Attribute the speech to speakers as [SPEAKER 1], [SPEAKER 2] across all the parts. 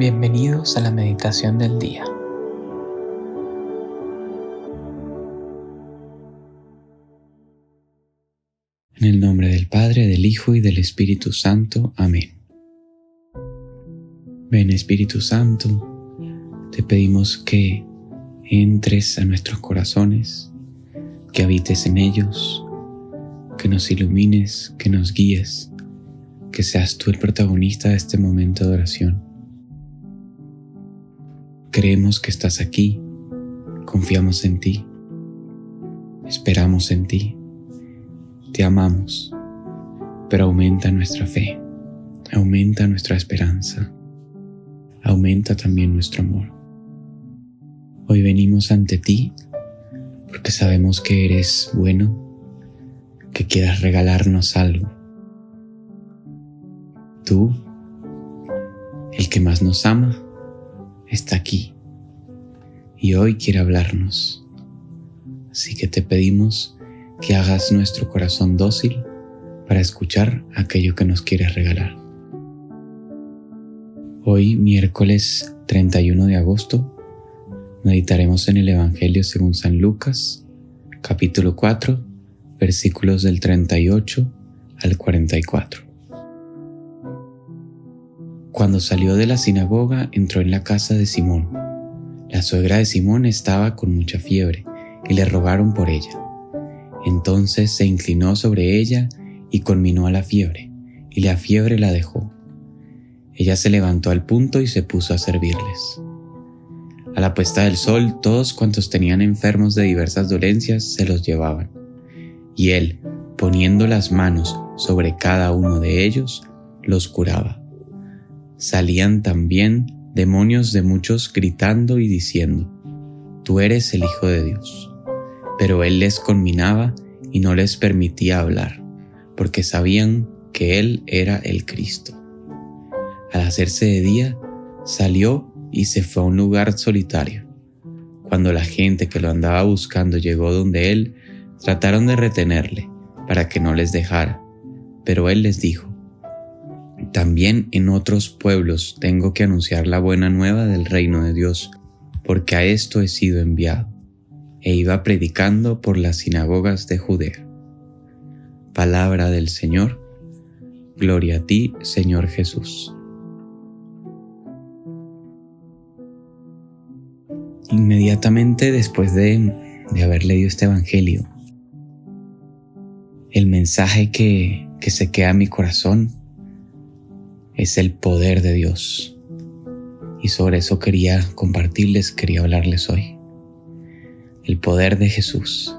[SPEAKER 1] Bienvenidos a la meditación del día. En el nombre del Padre, del Hijo y del Espíritu Santo. Amén. Ven Espíritu Santo, te pedimos que entres a nuestros corazones, que habites en ellos, que nos ilumines, que nos guíes, que seas tú el protagonista de este momento de oración Creemos que estás aquí, confiamos en ti, esperamos en ti, te amamos, pero aumenta nuestra fe, aumenta nuestra esperanza, aumenta también nuestro amor. Hoy venimos ante ti porque sabemos que eres bueno, que quieras regalarnos algo. Tú, el que más nos ama, está aquí y hoy quiere hablarnos. Así que te pedimos que hagas nuestro corazón dócil para escuchar aquello que nos quieres regalar. Hoy, miércoles 31 de agosto, meditaremos en el Evangelio según San Lucas, capítulo 4, versículos del 38 al 44. Cuando salió de la sinagoga entró en la casa de Simón. La suegra de Simón estaba con mucha fiebre y le rogaron por ella. Entonces se inclinó sobre ella y conminó a la fiebre, y la fiebre la dejó. Ella se levantó al punto y se puso a servirles. A la puesta del sol, todos cuantos tenían enfermos de diversas dolencias se los llevaban, y él, poniendo las manos sobre cada uno de ellos, los curaba salían también demonios de muchos gritando y diciendo, Tú eres el Hijo de Dios. Pero él les conminaba y no les permitía hablar, porque sabían que él era el Cristo. Al hacerse de día, salió y se fue a un lugar solitario. Cuando la gente que lo andaba buscando llegó donde él, trataron de retenerle para que no les dejara, pero él les dijo, también en otros pueblos tengo que anunciar la buena nueva del reino de Dios, porque a esto he sido enviado. E iba predicando por las sinagogas de Judea. Palabra del Señor. Gloria a ti, Señor Jesús. Inmediatamente después de, de haber leído este Evangelio, el mensaje que, que se queda en mi corazón es el poder de Dios. Y sobre eso quería compartirles, quería hablarles hoy. El poder de Jesús.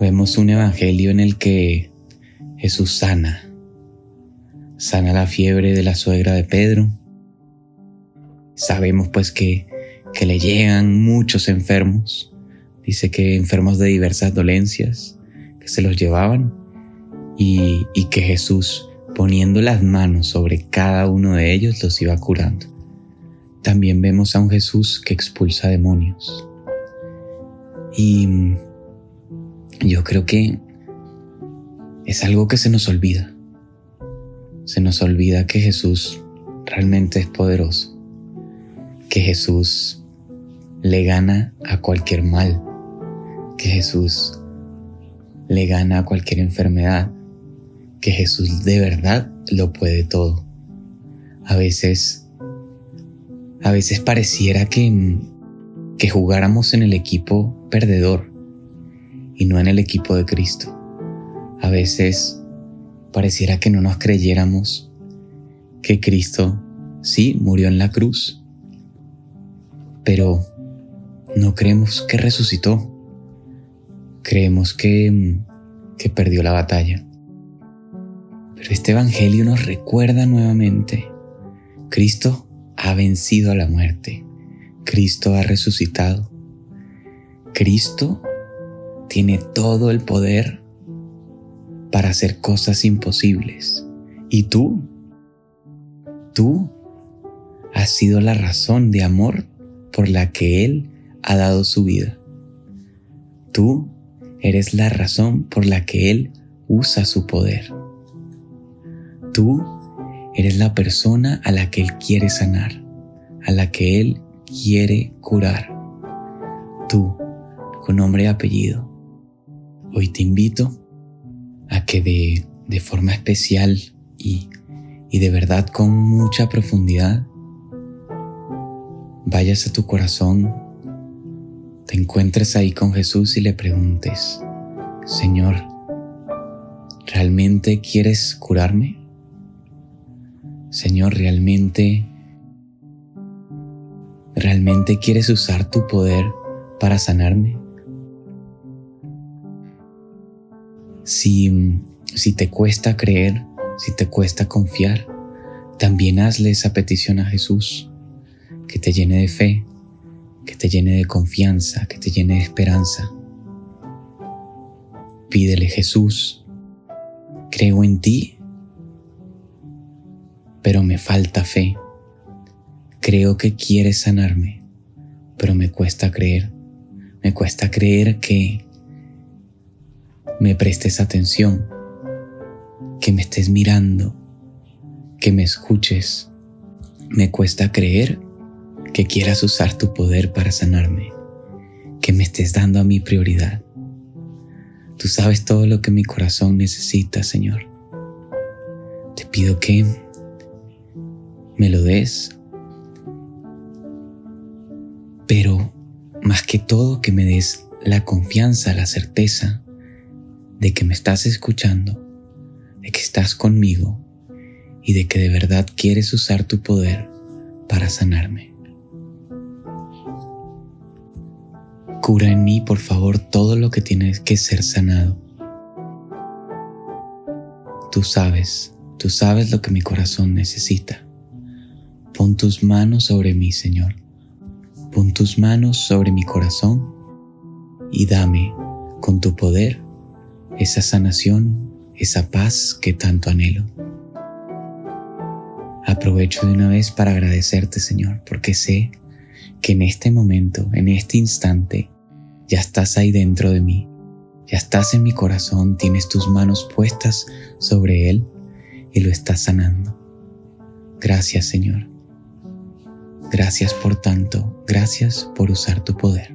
[SPEAKER 1] Vemos un evangelio en el que Jesús sana. Sana la fiebre de la suegra de Pedro. Sabemos pues que, que le llegan muchos enfermos. Dice que enfermos de diversas dolencias, que se los llevaban y, y que Jesús poniendo las manos sobre cada uno de ellos los iba curando. También vemos a un Jesús que expulsa demonios. Y yo creo que es algo que se nos olvida. Se nos olvida que Jesús realmente es poderoso, que Jesús le gana a cualquier mal, que Jesús le gana a cualquier enfermedad, que Jesús de verdad lo puede todo. A veces, a veces pareciera que, que jugáramos en el equipo perdedor y no en el equipo de Cristo. A veces pareciera que no nos creyéramos que Cristo sí murió en la cruz, pero no creemos que resucitó. Creemos que, que perdió la batalla. Este Evangelio nos recuerda nuevamente, Cristo ha vencido a la muerte, Cristo ha resucitado, Cristo tiene todo el poder para hacer cosas imposibles. Y tú, tú has sido la razón de amor por la que Él ha dado su vida. Tú eres la razón por la que Él usa su poder. Tú Eres la persona a la que Él quiere sanar, a la que Él quiere curar. Tú, con nombre y apellido, hoy te invito a que de, de forma especial y, y de verdad con mucha profundidad vayas a tu corazón, te encuentres ahí con Jesús y le preguntes, Señor, ¿realmente quieres curarme? Señor, ¿realmente, realmente quieres usar tu poder para sanarme? Si, si te cuesta creer, si te cuesta confiar, también hazle esa petición a Jesús, que te llene de fe, que te llene de confianza, que te llene de esperanza. Pídele Jesús, creo en ti pero me falta fe. Creo que quieres sanarme, pero me cuesta creer. Me cuesta creer que me prestes atención, que me estés mirando, que me escuches. Me cuesta creer que quieras usar tu poder para sanarme, que me estés dando a mi prioridad. Tú sabes todo lo que mi corazón necesita, Señor. Te pido que me lo des, pero más que todo que me des la confianza, la certeza de que me estás escuchando, de que estás conmigo y de que de verdad quieres usar tu poder para sanarme. Cura en mí, por favor, todo lo que tiene que ser sanado. Tú sabes, tú sabes lo que mi corazón necesita. Pon tus manos sobre mí, Señor. Pon tus manos sobre mi corazón y dame con tu poder esa sanación, esa paz que tanto anhelo. Aprovecho de una vez para agradecerte, Señor, porque sé que en este momento, en este instante, ya estás ahí dentro de mí, ya estás en mi corazón, tienes tus manos puestas sobre él y lo estás sanando. Gracias, Señor. Gracias por tanto, gracias por usar tu poder.